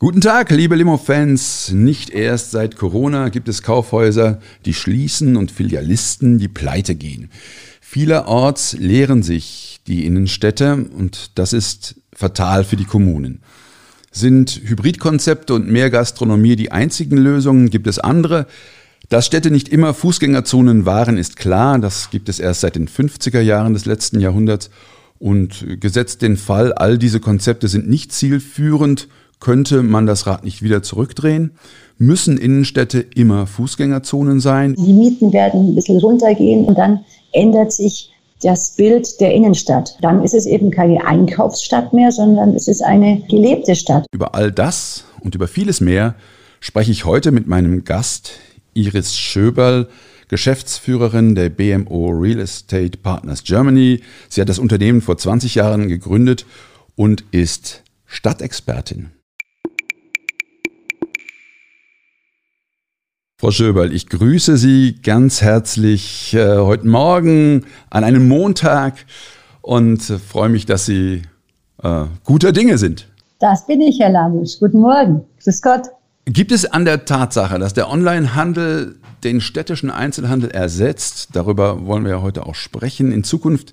Guten Tag, liebe Limo-Fans. Nicht erst seit Corona gibt es Kaufhäuser, die schließen und Filialisten, die pleite gehen. Vielerorts leeren sich die Innenstädte und das ist fatal für die Kommunen. Sind Hybridkonzepte und mehr Gastronomie die einzigen Lösungen? Gibt es andere? Dass Städte nicht immer Fußgängerzonen waren, ist klar. Das gibt es erst seit den 50er Jahren des letzten Jahrhunderts. Und gesetzt den Fall, all diese Konzepte sind nicht zielführend, könnte man das Rad nicht wieder zurückdrehen? Müssen Innenstädte immer Fußgängerzonen sein? Die Mieten werden ein bisschen runtergehen und dann ändert sich das Bild der Innenstadt. Dann ist es eben keine Einkaufsstadt mehr, sondern es ist eine gelebte Stadt. Über all das und über vieles mehr spreche ich heute mit meinem Gast Iris Schöberl, Geschäftsführerin der BMO Real Estate Partners Germany. Sie hat das Unternehmen vor 20 Jahren gegründet und ist Stadtexpertin. Frau Schöberl, ich grüße Sie ganz herzlich äh, heute Morgen an einem Montag und äh, freue mich, dass Sie äh, guter Dinge sind. Das bin ich, Herr Lamusch. Guten Morgen. Grüß Gott. Gibt es an der Tatsache, dass der Onlinehandel den städtischen Einzelhandel ersetzt, darüber wollen wir ja heute auch sprechen, in Zukunft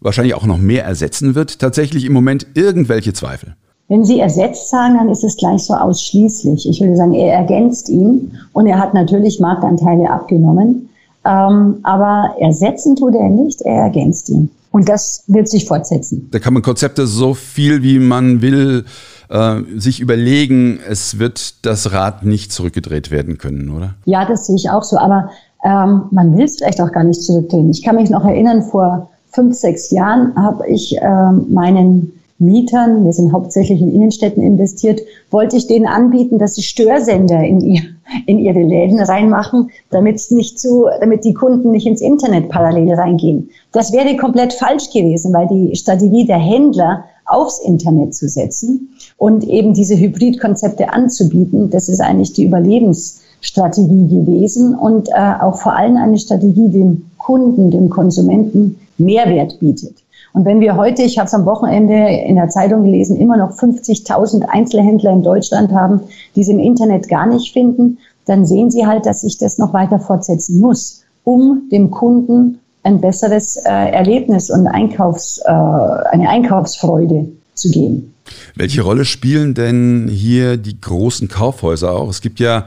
wahrscheinlich auch noch mehr ersetzen wird, tatsächlich im Moment irgendwelche Zweifel? Wenn Sie ersetzt sagen, dann ist es gleich so ausschließlich. Ich würde sagen, er ergänzt ihn und er hat natürlich Marktanteile abgenommen. Ähm, aber ersetzen tut er nicht, er ergänzt ihn. Und das wird sich fortsetzen. Da kann man Konzepte so viel wie man will äh, sich überlegen, es wird das Rad nicht zurückgedreht werden können, oder? Ja, das sehe ich auch so. Aber ähm, man will es vielleicht auch gar nicht zurückdrehen. Ich kann mich noch erinnern, vor fünf, sechs Jahren habe ich äh, meinen Mietern, wir sind hauptsächlich in Innenstädten investiert, wollte ich denen anbieten, dass sie Störsender in, ihr, in ihre Läden reinmachen, damit nicht zu, damit die Kunden nicht ins Internet parallel reingehen. Das wäre komplett falsch gewesen, weil die Strategie der Händler aufs Internet zu setzen und eben diese Hybridkonzepte anzubieten, das ist eigentlich die Überlebensstrategie gewesen und äh, auch vor allem eine Strategie, dem Kunden, dem Konsumenten Mehrwert bietet. Und wenn wir heute, ich habe es am Wochenende in der Zeitung gelesen, immer noch 50.000 Einzelhändler in Deutschland haben, die es im Internet gar nicht finden, dann sehen Sie halt, dass sich das noch weiter fortsetzen muss, um dem Kunden ein besseres äh, Erlebnis und Einkaufs, äh, eine Einkaufsfreude zu geben. Welche Rolle spielen denn hier die großen Kaufhäuser auch? Es gibt ja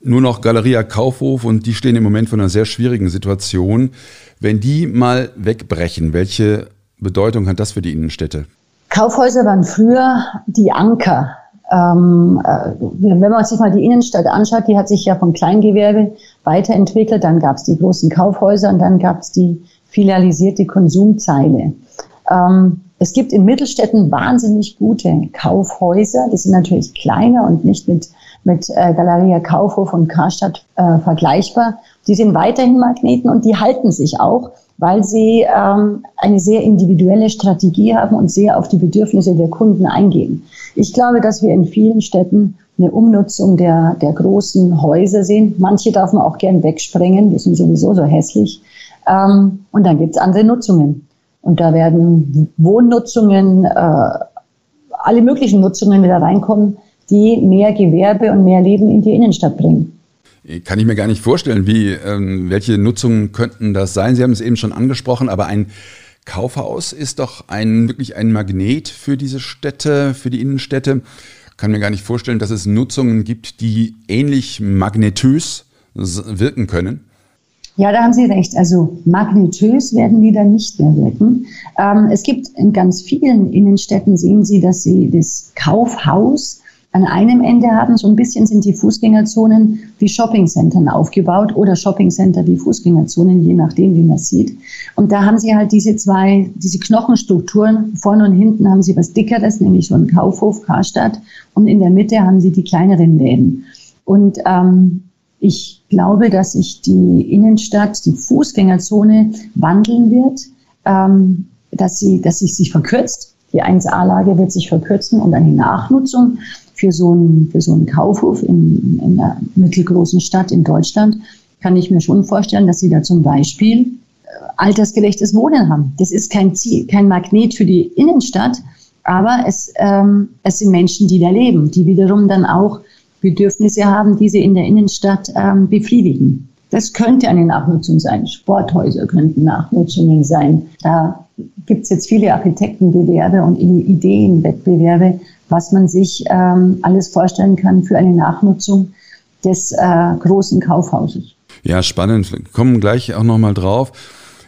nur noch Galeria Kaufhof und die stehen im Moment vor einer sehr schwierigen Situation. Wenn die mal wegbrechen, welche Bedeutung hat das für die Innenstädte? Kaufhäuser waren früher die Anker. Ähm, äh, wenn man sich mal die Innenstadt anschaut, die hat sich ja von Kleingewerbe weiterentwickelt. Dann gab es die großen Kaufhäuser und dann gab es die filialisierte Konsumzeile. Ähm, es gibt in Mittelstädten wahnsinnig gute Kaufhäuser. Die sind natürlich kleiner und nicht mit, mit äh, Galeria Kaufhof und Karstadt äh, vergleichbar. Die sind weiterhin Magneten und die halten sich auch weil sie ähm, eine sehr individuelle Strategie haben und sehr auf die Bedürfnisse der Kunden eingehen. Ich glaube, dass wir in vielen Städten eine Umnutzung der, der großen Häuser sehen. Manche darf man auch gern wegsprengen, die sind sowieso so hässlich. Ähm, und dann gibt's andere Nutzungen. Und da werden Wohnnutzungen, äh, alle möglichen Nutzungen wieder reinkommen, die mehr Gewerbe und mehr Leben in die Innenstadt bringen. Kann ich mir gar nicht vorstellen, wie, ähm, welche Nutzungen könnten das sein? Sie haben es eben schon angesprochen, aber ein Kaufhaus ist doch ein, wirklich ein Magnet für diese Städte, für die Innenstädte. Kann mir gar nicht vorstellen, dass es Nutzungen gibt, die ähnlich magnetös wirken können. Ja, da haben Sie recht. Also magnetös werden die dann nicht mehr wirken. Ähm, es gibt in ganz vielen Innenstädten, sehen Sie, dass Sie das Kaufhaus An einem Ende haben so ein bisschen sind die Fußgängerzonen wie Shoppingcentern aufgebaut oder Shoppingcenter wie Fußgängerzonen, je nachdem, wie man sieht. Und da haben sie halt diese zwei, diese Knochenstrukturen. Vorne und hinten haben sie was Dickeres, nämlich so einen Kaufhof, Karstadt. Und in der Mitte haben sie die kleineren Läden. Und ähm, ich glaube, dass sich die Innenstadt, die Fußgängerzone wandeln wird, ähm, dass sie, dass sie sich verkürzt. Die 1A-Lage wird sich verkürzen und eine Nachnutzung für so einen, für so einen Kaufhof in, in einer mittelgroßen Stadt in Deutschland kann ich mir schon vorstellen, dass sie da zum Beispiel äh, altersgerechtes Wohnen haben. Das ist kein Ziel, kein Magnet für die Innenstadt, aber es, ähm, es sind Menschen, die da leben, die wiederum dann auch Bedürfnisse haben, die sie in der Innenstadt ähm, befriedigen. Das könnte eine Nachnutzung sein. Sporthäuser könnten Nachnutzungen sein. Da gibt es jetzt viele Architektenbewerbe und Ideenwettbewerbe, was man sich ähm, alles vorstellen kann für eine Nachnutzung des äh, großen Kaufhauses. Ja, spannend. Wir kommen gleich auch nochmal drauf.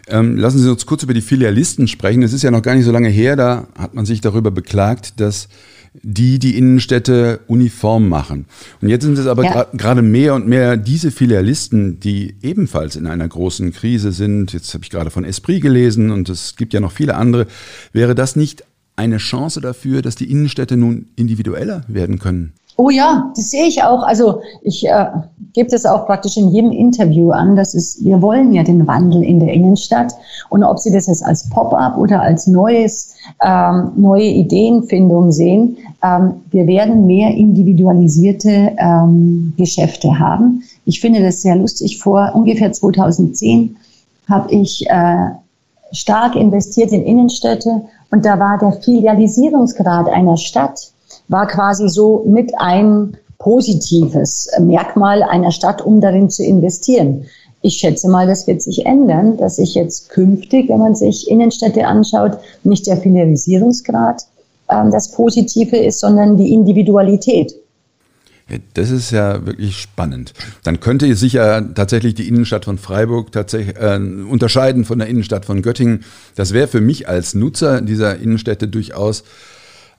Ähm, lassen Sie uns kurz über die Filialisten sprechen. Es ist ja noch gar nicht so lange her, da hat man sich darüber beklagt, dass die die Innenstädte uniform machen. Und jetzt sind es aber ja. gerade mehr und mehr diese Filialisten, die ebenfalls in einer großen Krise sind. Jetzt habe ich gerade von Esprit gelesen und es gibt ja noch viele andere. Wäre das nicht eine Chance dafür, dass die Innenstädte nun individueller werden können? Oh ja, das sehe ich auch. Also ich äh, gebe das auch praktisch in jedem Interview an. Das ist, wir wollen ja den Wandel in der Innenstadt. Und ob Sie das jetzt als Pop-up oder als neues, ähm, neue Ideenfindung sehen, ähm, wir werden mehr individualisierte ähm, Geschäfte haben. Ich finde das sehr lustig. Vor ungefähr 2010 habe ich äh, stark investiert in Innenstädte und da war der Filialisierungsgrad einer Stadt war quasi so mit ein positives Merkmal einer Stadt, um darin zu investieren. Ich schätze mal, das wird sich ändern, dass sich jetzt künftig, wenn man sich Innenstädte anschaut, nicht der Filialisierungsgrad ähm, das Positive ist, sondern die Individualität. Das ist ja wirklich spannend. Dann könnte sich ja tatsächlich die Innenstadt von Freiburg tatsächlich äh, unterscheiden von der Innenstadt von Göttingen. Das wäre für mich als Nutzer dieser Innenstädte durchaus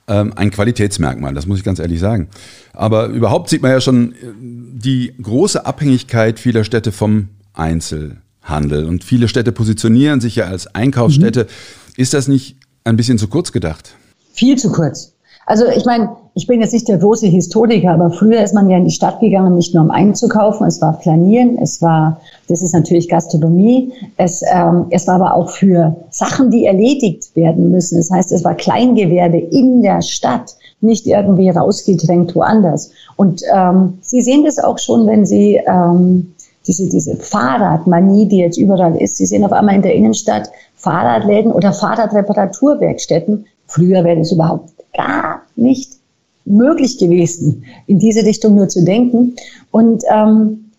ähm, ein Qualitätsmerkmal, das muss ich ganz ehrlich sagen. Aber überhaupt sieht man ja schon äh, die große Abhängigkeit vieler Städte vom Einzelhandel. Und viele Städte positionieren sich ja als Einkaufsstädte. Mhm. Ist das nicht ein bisschen zu kurz gedacht? Viel zu kurz. Also ich meine, ich bin jetzt nicht der große Historiker, aber früher ist man ja in die Stadt gegangen, nicht nur um einzukaufen, es war Planieren, es war, das ist natürlich Gastronomie, es, ähm, es war aber auch für Sachen, die erledigt werden müssen. Das heißt, es war Kleingewerbe in der Stadt, nicht irgendwie rausgedrängt woanders. Und ähm, Sie sehen das auch schon, wenn Sie ähm, diese, diese Fahrradmanie, die jetzt überall ist, Sie sehen auf einmal in der Innenstadt Fahrradläden oder Fahrradreparaturwerkstätten. Früher wäre das überhaupt gar nicht möglich gewesen, in diese Richtung nur zu denken. Und ähm,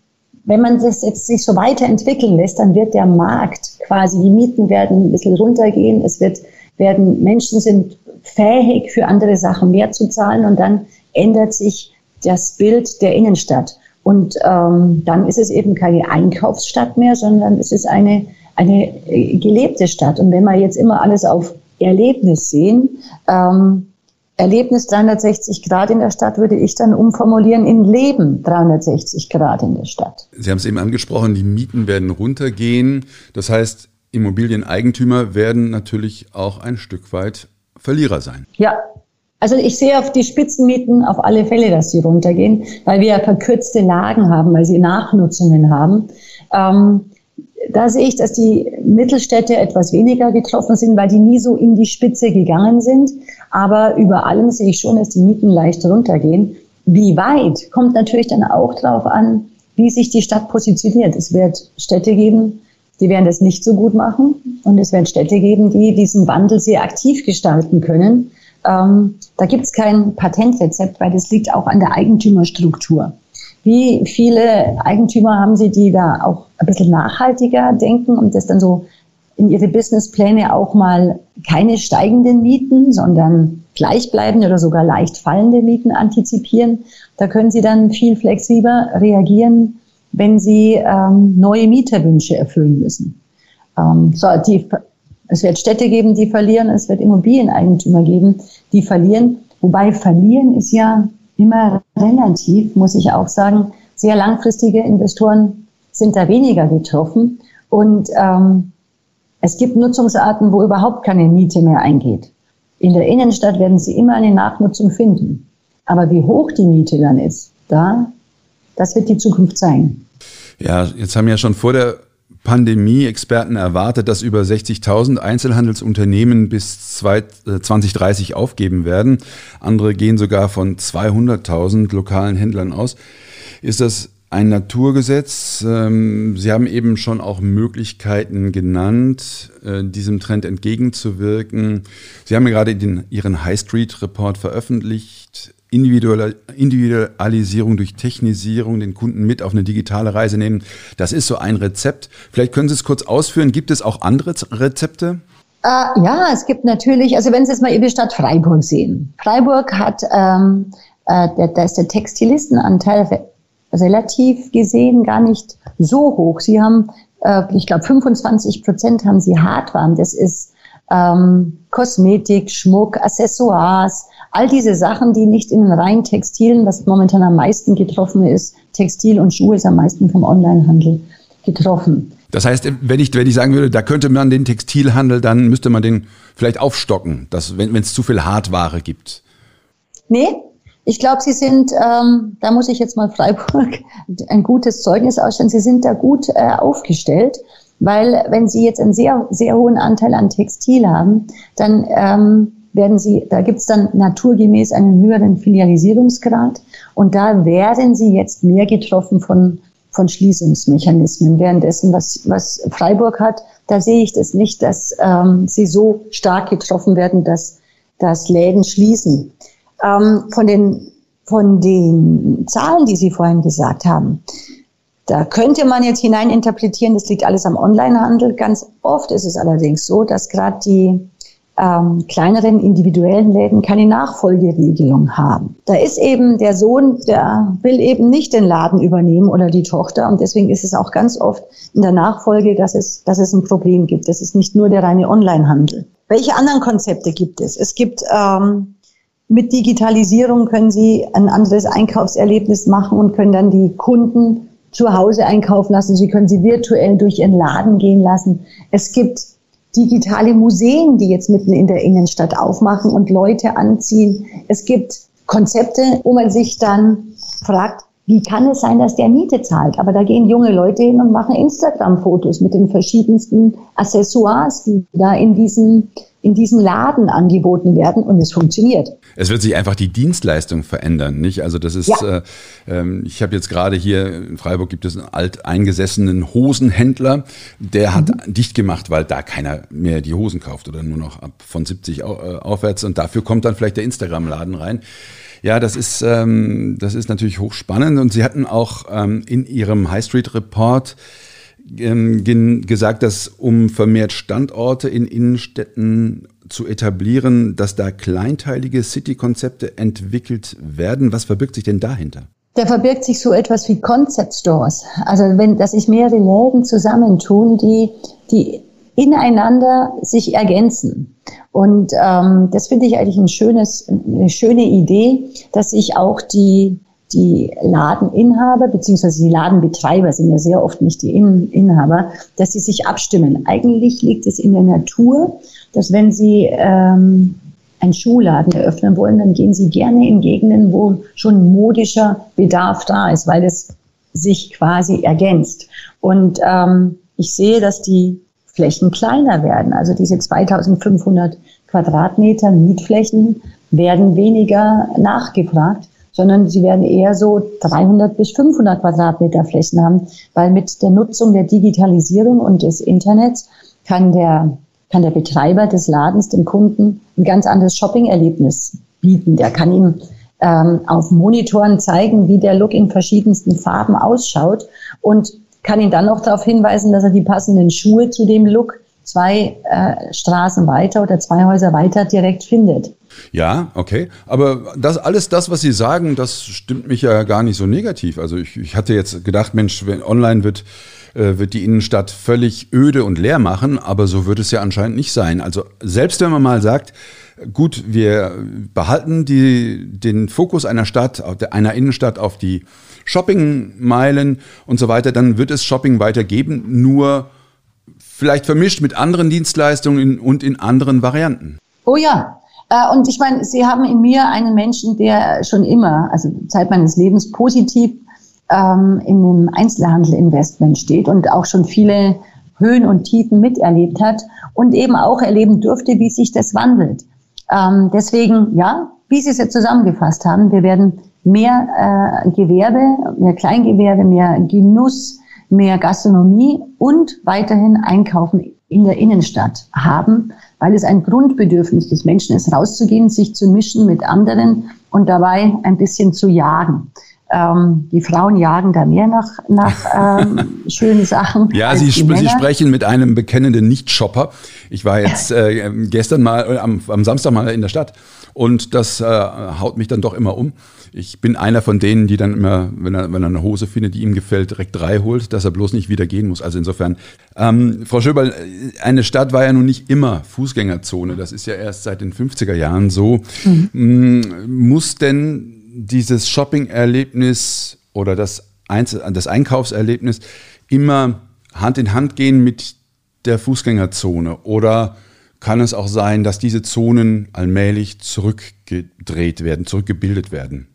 wenn man das jetzt sich so weiterentwickeln lässt, dann wird der Markt quasi, die Mieten werden ein bisschen runtergehen, es wird, werden, Menschen sind fähig für andere Sachen mehr zu zahlen und dann ändert sich das Bild der Innenstadt. Und ähm, dann ist es eben keine Einkaufsstadt mehr, sondern es ist eine, eine äh, gelebte Stadt. Und wenn wir jetzt immer alles auf Erlebnis sehen, ähm, Erlebnis 360 Grad in der Stadt würde ich dann umformulieren in Leben 360 Grad in der Stadt. Sie haben es eben angesprochen, die Mieten werden runtergehen. Das heißt, Immobilieneigentümer werden natürlich auch ein Stück weit Verlierer sein. Ja, also ich sehe auf die Spitzenmieten auf alle Fälle, dass sie runtergehen, weil wir ja verkürzte Lagen haben, weil sie Nachnutzungen haben. Ähm, da sehe ich, dass die Mittelstädte etwas weniger getroffen sind, weil die nie so in die Spitze gegangen sind. Aber über allem sehe ich schon, dass die Mieten leicht runtergehen. Wie weit kommt natürlich dann auch darauf an, wie sich die Stadt positioniert. Es wird Städte geben, die werden das nicht so gut machen. Und es wird Städte geben, die diesen Wandel sehr aktiv gestalten können. Ähm, da gibt es kein Patentrezept, weil das liegt auch an der Eigentümerstruktur. Wie viele Eigentümer haben Sie, die da auch ein bisschen nachhaltiger denken und das dann so in ihre Businesspläne auch mal keine steigenden Mieten, sondern gleichbleibende oder sogar leicht fallende Mieten antizipieren. Da können Sie dann viel flexibler reagieren, wenn Sie ähm, neue Mieterwünsche erfüllen müssen. Ähm, so, die, es wird Städte geben, die verlieren, es wird Immobilieneigentümer geben, die verlieren. Wobei verlieren ist ja immer relativ, muss ich auch sagen. Sehr langfristige Investoren sind da weniger getroffen. Und ähm, es gibt Nutzungsarten, wo überhaupt keine Miete mehr eingeht. In der Innenstadt werden Sie immer eine Nachnutzung finden. Aber wie hoch die Miete dann ist, da, das wird die Zukunft sein. Ja, jetzt haben ja schon vor der Pandemie Experten erwartet, dass über 60.000 Einzelhandelsunternehmen bis 2030 äh, aufgeben werden. Andere gehen sogar von 200.000 lokalen Händlern aus. Ist das ein Naturgesetz? Ähm, Sie haben eben schon auch Möglichkeiten genannt, äh, diesem Trend entgegenzuwirken. Sie haben gerade den, Ihren High Street Report veröffentlicht. Individualisierung durch Technisierung, den Kunden mit auf eine digitale Reise nehmen. Das ist so ein Rezept. Vielleicht können Sie es kurz ausführen. Gibt es auch andere Rezepte? Äh, ja, es gibt natürlich, also wenn Sie jetzt mal die Stadt Freiburg sehen. Freiburg hat, ähm, äh, da ist der Textilistenanteil relativ gesehen gar nicht so hoch. Sie haben, äh, ich glaube, 25 Prozent haben sie Hardwaren. Das ist ähm, Kosmetik, Schmuck, Accessoires, all diese Sachen, die nicht in den reinen Textilen, was momentan am meisten getroffen ist, Textil und Schuhe ist am meisten vom Onlinehandel getroffen. Das heißt, wenn ich, wenn ich sagen würde, da könnte man den Textilhandel, dann müsste man den vielleicht aufstocken, dass, wenn es zu viel Hardware gibt. Nee, ich glaube, Sie sind, ähm, da muss ich jetzt mal Freiburg ein gutes Zeugnis ausstellen, Sie sind da gut äh, aufgestellt, weil wenn Sie jetzt einen sehr, sehr hohen Anteil an Textil haben, dann ähm, werden sie, da gibt es dann naturgemäß einen höheren Filialisierungsgrad und da werden sie jetzt mehr getroffen von, von Schließungsmechanismen. Währenddessen, was, was Freiburg hat, da sehe ich das nicht, dass ähm, sie so stark getroffen werden, dass, dass Läden schließen. Ähm, von, den, von den Zahlen, die Sie vorhin gesagt haben, da könnte man jetzt hineininterpretieren, das liegt alles am Onlinehandel. Ganz oft ist es allerdings so, dass gerade die ähm, kleineren individuellen Läden keine Nachfolgeregelung haben. Da ist eben der Sohn, der will eben nicht den Laden übernehmen oder die Tochter und deswegen ist es auch ganz oft in der Nachfolge, dass es, dass es ein Problem gibt. Das ist nicht nur der reine Onlinehandel. Welche anderen Konzepte gibt es? Es gibt ähm, mit Digitalisierung können Sie ein anderes Einkaufserlebnis machen und können dann die Kunden zu Hause einkaufen lassen. Sie können sie virtuell durch Ihren Laden gehen lassen. Es gibt digitale Museen, die jetzt mitten in der Innenstadt aufmachen und Leute anziehen. Es gibt Konzepte, wo man sich dann fragt, wie kann es sein, dass der Miete zahlt? Aber da gehen junge Leute hin und machen Instagram-Fotos mit den verschiedensten Accessoires, die da in diesem in diesem Laden angeboten werden und es funktioniert. Es wird sich einfach die Dienstleistung verändern, nicht? Also das ist, ja. äh, äh, ich habe jetzt gerade hier in Freiburg gibt es einen alteingesessenen Hosenhändler, der hat mhm. dicht gemacht, weil da keiner mehr die Hosen kauft oder nur noch ab von 70 au, äh, aufwärts und dafür kommt dann vielleicht der Instagram-Laden rein. Ja, das ist, ähm, das ist natürlich hochspannend und Sie hatten auch ähm, in Ihrem High Street Report ähm, gesagt, dass um vermehrt Standorte in Innenstädten zu etablieren, dass da kleinteilige City-Konzepte entwickelt werden. Was verbirgt sich denn dahinter? Da verbirgt sich so etwas wie Concept Stores. Also wenn, dass sich mehrere Läden zusammentun, die, die ineinander sich ergänzen. Und ähm, das finde ich eigentlich ein schönes, eine schöne Idee, dass sich auch die die Ladeninhaber beziehungsweise die Ladenbetreiber sind ja sehr oft nicht die Inhaber, dass sie sich abstimmen. Eigentlich liegt es in der Natur, dass wenn sie ähm, einen Schuhladen eröffnen wollen, dann gehen sie gerne in Gegenden, wo schon modischer Bedarf da ist, weil es sich quasi ergänzt. Und ähm, ich sehe, dass die Flächen kleiner werden. Also diese 2500 Quadratmeter Mietflächen werden weniger nachgefragt sondern sie werden eher so 300 bis 500 Quadratmeter Flächen haben, weil mit der Nutzung der Digitalisierung und des Internets kann der, kann der Betreiber des Ladens dem Kunden ein ganz anderes Shopping-Erlebnis bieten. Der kann ihm ähm, auf Monitoren zeigen, wie der Look in verschiedensten Farben ausschaut und kann ihn dann noch darauf hinweisen, dass er die passenden Schuhe zu dem Look zwei äh, Straßen weiter oder zwei Häuser weiter direkt findet. Ja, okay. Aber das alles das, was Sie sagen, das stimmt mich ja gar nicht so negativ. Also ich, ich hatte jetzt gedacht, Mensch, wenn online wird äh, wird die Innenstadt völlig öde und leer machen, aber so wird es ja anscheinend nicht sein. Also selbst wenn man mal sagt, gut, wir behalten die, den Fokus einer Stadt, einer Innenstadt auf die Shoppingmeilen und so weiter, dann wird es Shopping weitergeben, nur vielleicht vermischt mit anderen Dienstleistungen und in anderen Varianten. Oh ja. Äh, und ich meine, Sie haben in mir einen Menschen, der schon immer, also Zeit meines Lebens, positiv ähm, in dem Einzelhandel-Investment steht und auch schon viele Höhen und Tiefen miterlebt hat und eben auch erleben durfte, wie sich das wandelt. Ähm, deswegen, ja, wie Sie es jetzt zusammengefasst haben, wir werden mehr äh, Gewerbe, mehr Kleingewerbe, mehr Genuss, mehr Gastronomie und weiterhin Einkaufen in der Innenstadt haben, weil es ein Grundbedürfnis des Menschen ist, rauszugehen, sich zu mischen mit anderen und dabei ein bisschen zu jagen. Ähm, die Frauen jagen da mehr nach, nach ähm, schönen Sachen. Ja, Sie, sp Sie, sprechen mit einem bekennenden Nicht-Shopper. Ich war jetzt äh, gestern mal, äh, am, am, Samstag mal in der Stadt und das äh, haut mich dann doch immer um. Ich bin einer von denen, die dann immer, wenn er, wenn er eine Hose findet, die ihm gefällt, direkt drei holt, dass er bloß nicht wieder gehen muss. Also insofern, ähm, Frau Schöberl, eine Stadt war ja nun nicht immer Fußgängerzone. Das ist ja erst seit den 50er Jahren so. Mhm. Muss denn dieses Shopping-Erlebnis oder das, Einzel das Einkaufserlebnis immer Hand in Hand gehen mit der Fußgängerzone? Oder kann es auch sein, dass diese Zonen allmählich zurückgedreht werden, zurückgebildet werden?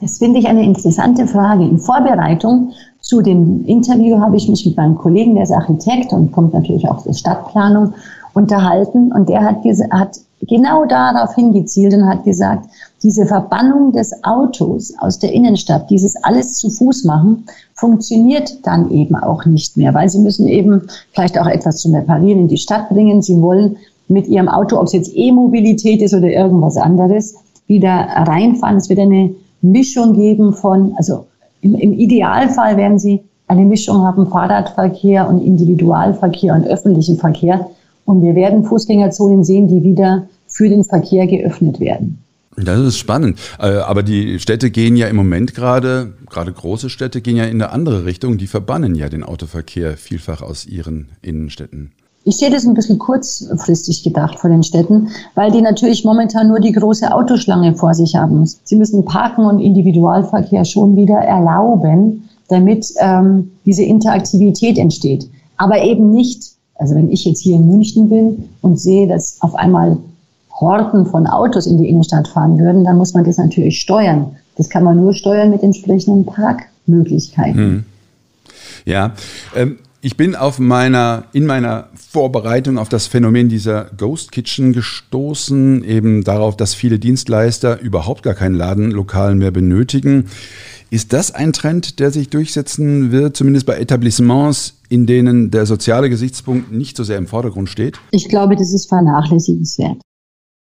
Das finde ich eine interessante Frage. In Vorbereitung zu dem Interview habe ich mich mit meinem Kollegen, der ist Architekt und kommt natürlich auch aus Stadtplanung, unterhalten und der hat, hat genau darauf hingezielt und hat gesagt, diese Verbannung des Autos aus der Innenstadt, dieses alles zu Fuß machen, funktioniert dann eben auch nicht mehr, weil sie müssen eben vielleicht auch etwas zum Reparieren in die Stadt bringen. Sie wollen mit ihrem Auto, ob es jetzt E-Mobilität ist oder irgendwas anderes, wieder reinfahren. Es wird eine Mischung geben von, also im, im Idealfall werden sie eine Mischung haben, Fahrradverkehr und Individualverkehr und öffentlichen Verkehr. Und wir werden Fußgängerzonen sehen, die wieder für den Verkehr geöffnet werden. Das ist spannend. Äh, aber die Städte gehen ja im Moment gerade, gerade große Städte gehen ja in eine andere Richtung. Die verbannen ja den Autoverkehr vielfach aus ihren Innenstädten. Ich sehe das ein bisschen kurzfristig gedacht vor den Städten, weil die natürlich momentan nur die große Autoschlange vor sich haben. Sie müssen Parken und Individualverkehr schon wieder erlauben, damit ähm, diese Interaktivität entsteht. Aber eben nicht also wenn ich jetzt hier in München bin und sehe, dass auf einmal Horten von Autos in die Innenstadt fahren würden, dann muss man das natürlich steuern. Das kann man nur steuern mit entsprechenden Parkmöglichkeiten. Hm. Ja, ähm, ich bin auf meiner, in meiner Vorbereitung auf das Phänomen dieser Ghost Kitchen gestoßen, eben darauf, dass viele Dienstleister überhaupt gar kein Ladenlokal mehr benötigen. Ist das ein Trend, der sich durchsetzen wird, zumindest bei Etablissements, in denen der soziale Gesichtspunkt nicht so sehr im Vordergrund steht? Ich glaube, das ist vernachlässigenswert.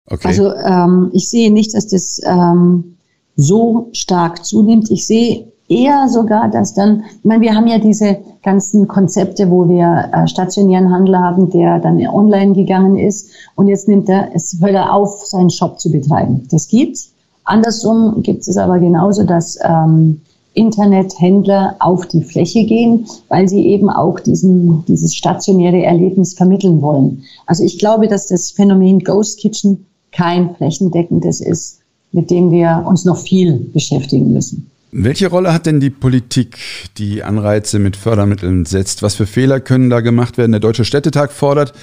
Okay. Also ähm, ich sehe nicht, dass das ähm, so stark zunimmt. Ich sehe eher sogar, dass dann, ich meine, wir haben ja diese ganzen Konzepte, wo wir äh, stationären Handel haben, der dann online gegangen ist und jetzt nimmt er, es hört er auf, seinen Shop zu betreiben. Das gibt's. Andersrum gibt es aber genauso, dass ähm, Internethändler auf die Fläche gehen, weil sie eben auch diesen, dieses stationäre Erlebnis vermitteln wollen. Also ich glaube, dass das Phänomen Ghost Kitchen kein flächendeckendes ist, mit dem wir uns noch viel beschäftigen müssen. Welche Rolle hat denn die Politik, die Anreize mit Fördermitteln setzt? Was für Fehler können da gemacht werden? Der Deutsche Städtetag fordert,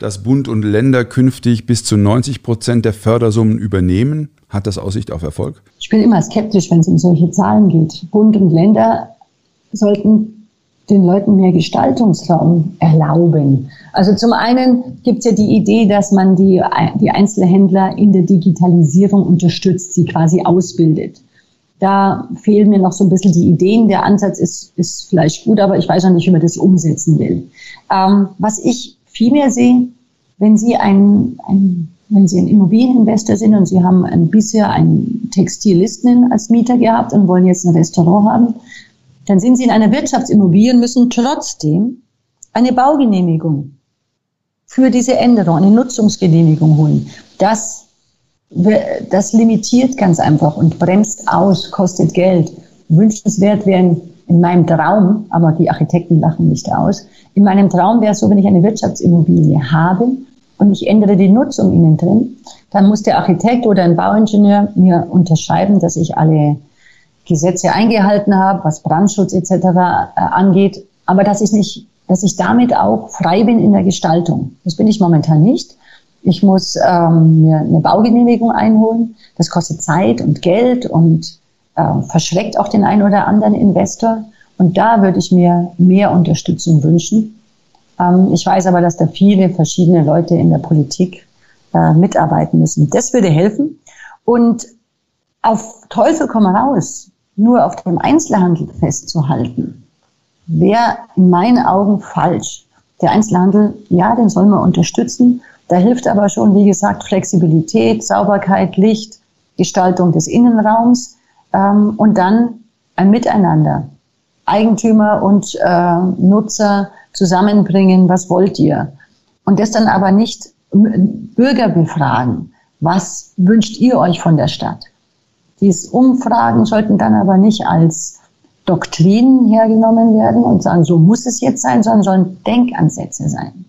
dass Bund und Länder künftig bis zu 90 Prozent der Fördersummen übernehmen. Hat das Aussicht auf Erfolg? Ich bin immer skeptisch, wenn es um solche Zahlen geht. Bund und Länder sollten den Leuten mehr Gestaltungsraum erlauben. Also zum einen gibt es ja die Idee, dass man die, die Einzelhändler in der Digitalisierung unterstützt, sie quasi ausbildet. Da fehlen mir noch so ein bisschen die Ideen. Der Ansatz ist, ist vielleicht gut, aber ich weiß noch nicht, wie man das umsetzen will. Ähm, was ich vielmehr sehe, wenn Sie ein, ein wenn Sie ein Immobilieninvestor sind und Sie haben ein, bisher einen Textilisten als Mieter gehabt und wollen jetzt ein Restaurant haben, dann sind Sie in einer Wirtschaftsimmobilie und müssen trotzdem eine Baugenehmigung für diese Änderung, eine Nutzungsgenehmigung holen. Das, das limitiert ganz einfach und bremst aus, kostet Geld. Wünschenswert wären in meinem Traum, aber die Architekten lachen nicht aus, in meinem Traum wäre es so, wenn ich eine Wirtschaftsimmobilie habe und ich ändere die Nutzung innen drin, dann muss der Architekt oder ein Bauingenieur mir unterschreiben, dass ich alle Gesetze eingehalten habe, was Brandschutz etc. Äh, angeht, aber dass ich nicht, dass ich damit auch frei bin in der Gestaltung. Das bin ich momentan nicht. Ich muss ähm, mir eine Baugenehmigung einholen. Das kostet Zeit und Geld und äh, verschreckt auch den einen oder anderen Investor. Und da würde ich mir mehr Unterstützung wünschen. Ähm, ich weiß aber, dass da viele verschiedene Leute in der Politik äh, mitarbeiten müssen. Das würde helfen. Und auf Teufel komm raus, nur auf dem Einzelhandel festzuhalten, wäre in meinen Augen falsch. Der Einzelhandel, ja, den sollen wir unterstützen. Da hilft aber schon, wie gesagt, Flexibilität, Sauberkeit, Licht, Gestaltung des Innenraums ähm, und dann ein Miteinander. Eigentümer und äh, Nutzer zusammenbringen, was wollt ihr? Und das dann aber nicht Bürger befragen. Was wünscht ihr euch von der Stadt? Diese Umfragen sollten dann aber nicht als Doktrinen hergenommen werden und sagen, so muss es jetzt sein, sondern sollen Denkansätze sein.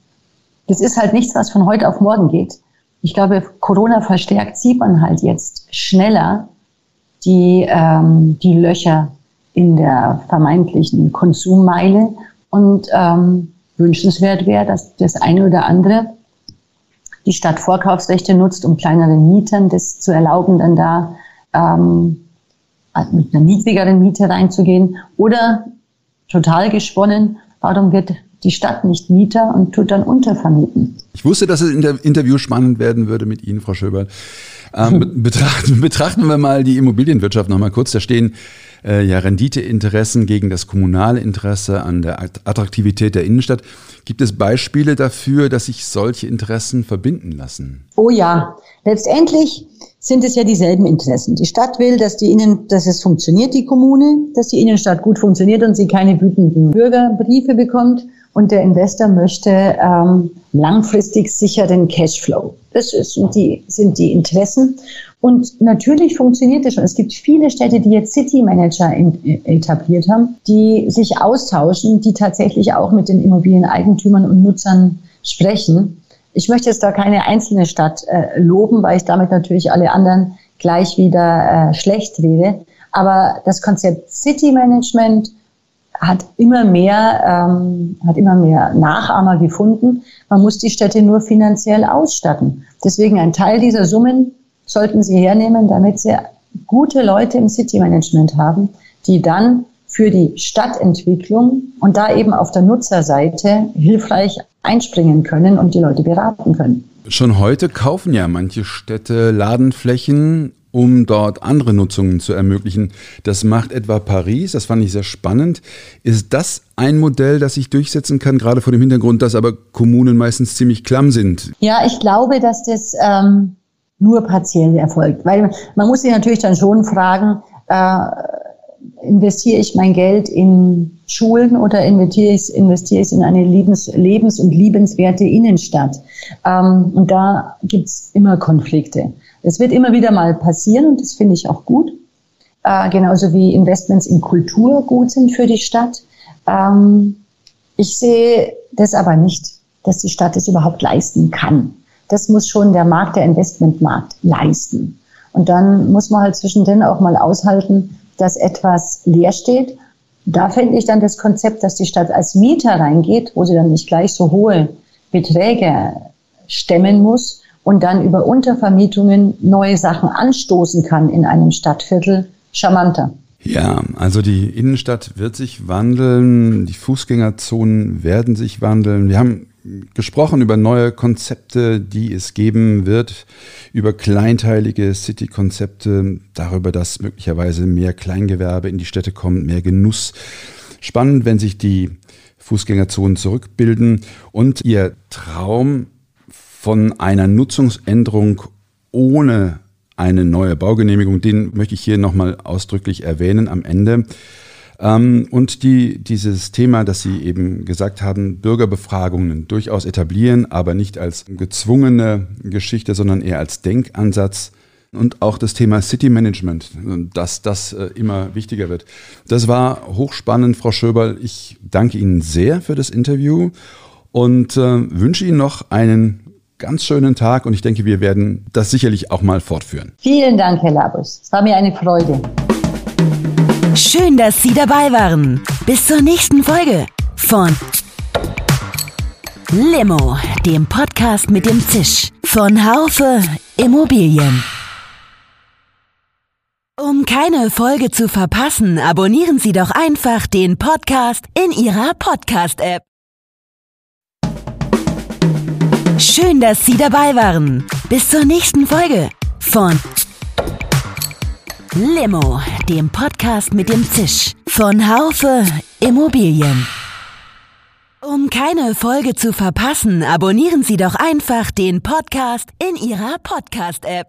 Das ist halt nichts, was von heute auf morgen geht. Ich glaube, Corona verstärkt, sieht man halt jetzt schneller die, ähm, die Löcher in der vermeintlichen Konsummeile. Und ähm, wünschenswert wäre, dass das eine oder andere die Stadt Vorkaufsrechte nutzt, um kleineren Mietern das zu erlauben, dann da ähm, mit einer niedrigeren Miete reinzugehen. Oder total gesponnen, warum wird die Stadt nicht Mieter und tut dann untervermieten? Ich wusste, dass es in der Interview spannend werden würde mit Ihnen, Frau Schöberl. Ähm, betrachten, betrachten wir mal die Immobilienwirtschaft nochmal kurz. Da stehen äh, ja Renditeinteressen gegen das kommunale Interesse an der Attraktivität der Innenstadt. Gibt es Beispiele dafür, dass sich solche Interessen verbinden lassen? Oh ja, letztendlich sind es ja dieselben Interessen. Die Stadt will, dass die Innen, dass es funktioniert, die Kommune, dass die Innenstadt gut funktioniert und sie keine wütenden Bürgerbriefe bekommt. Und der Investor möchte ähm, langfristig sicheren Cashflow. Das ist, sind, die, sind die Interessen. Und natürlich funktioniert das schon. Es gibt viele Städte, die jetzt City Manager in, äh, etabliert haben, die sich austauschen, die tatsächlich auch mit den Immobilieneigentümern und Nutzern sprechen. Ich möchte jetzt da keine einzelne Stadt äh, loben, weil ich damit natürlich alle anderen gleich wieder äh, schlecht rede. Aber das Konzept City Management hat immer mehr, ähm, hat immer mehr Nachahmer gefunden. Man muss die Städte nur finanziell ausstatten. Deswegen ein Teil dieser Summen sollten Sie hernehmen, damit Sie gute Leute im City Management haben, die dann für die Stadtentwicklung und da eben auf der Nutzerseite hilfreich einspringen können und die Leute beraten können. Schon heute kaufen ja manche Städte Ladenflächen, um dort andere Nutzungen zu ermöglichen. Das macht etwa Paris, das fand ich sehr spannend. Ist das ein Modell, das sich durchsetzen kann, gerade vor dem Hintergrund, dass aber Kommunen meistens ziemlich klamm sind? Ja, ich glaube, dass das ähm, nur partiell erfolgt. Weil man muss sich natürlich dann schon fragen, äh, investiere ich mein Geld in Schulen oder investiere ich, investiere ich in eine lebens-, lebens und liebenswerte Innenstadt? Ähm, und da gibt's immer Konflikte. Es wird immer wieder mal passieren und das finde ich auch gut. Äh, genauso wie Investments in Kultur gut sind für die Stadt. Ähm, ich sehe das aber nicht, dass die Stadt es überhaupt leisten kann das muss schon der Markt, der Investmentmarkt leisten. Und dann muss man halt zwischendrin auch mal aushalten, dass etwas leer steht. Da fände ich dann das Konzept, dass die Stadt als Mieter reingeht, wo sie dann nicht gleich so hohe Beträge stemmen muss und dann über Untervermietungen neue Sachen anstoßen kann in einem Stadtviertel, charmanter. Ja, also die Innenstadt wird sich wandeln, die Fußgängerzonen werden sich wandeln. Wir haben gesprochen über neue Konzepte, die es geben wird, über kleinteilige City-Konzepte, darüber, dass möglicherweise mehr Kleingewerbe in die Städte kommt, mehr Genuss. Spannend, wenn sich die Fußgängerzonen zurückbilden und ihr Traum von einer Nutzungsänderung ohne eine neue Baugenehmigung, den möchte ich hier nochmal ausdrücklich erwähnen am Ende. Ähm, und die, dieses Thema, dass Sie eben gesagt haben, Bürgerbefragungen durchaus etablieren, aber nicht als gezwungene Geschichte, sondern eher als Denkansatz. und auch das Thema City Management, dass das äh, immer wichtiger wird. Das war hochspannend, Frau Schöberl. Ich danke Ihnen sehr für das Interview und äh, wünsche Ihnen noch einen ganz schönen Tag und ich denke, wir werden das sicherlich auch mal fortführen. Vielen Dank, Herr Labus. Es war mir eine Freude. Schön, dass Sie dabei waren. Bis zur nächsten Folge von Limo, dem Podcast mit dem Zisch von Haufe Immobilien. Um keine Folge zu verpassen, abonnieren Sie doch einfach den Podcast in Ihrer Podcast-App. Schön, dass Sie dabei waren. Bis zur nächsten Folge von Limo, dem Podcast mit dem Zisch von Haufe Immobilien. Um keine Folge zu verpassen, abonnieren Sie doch einfach den Podcast in Ihrer Podcast-App.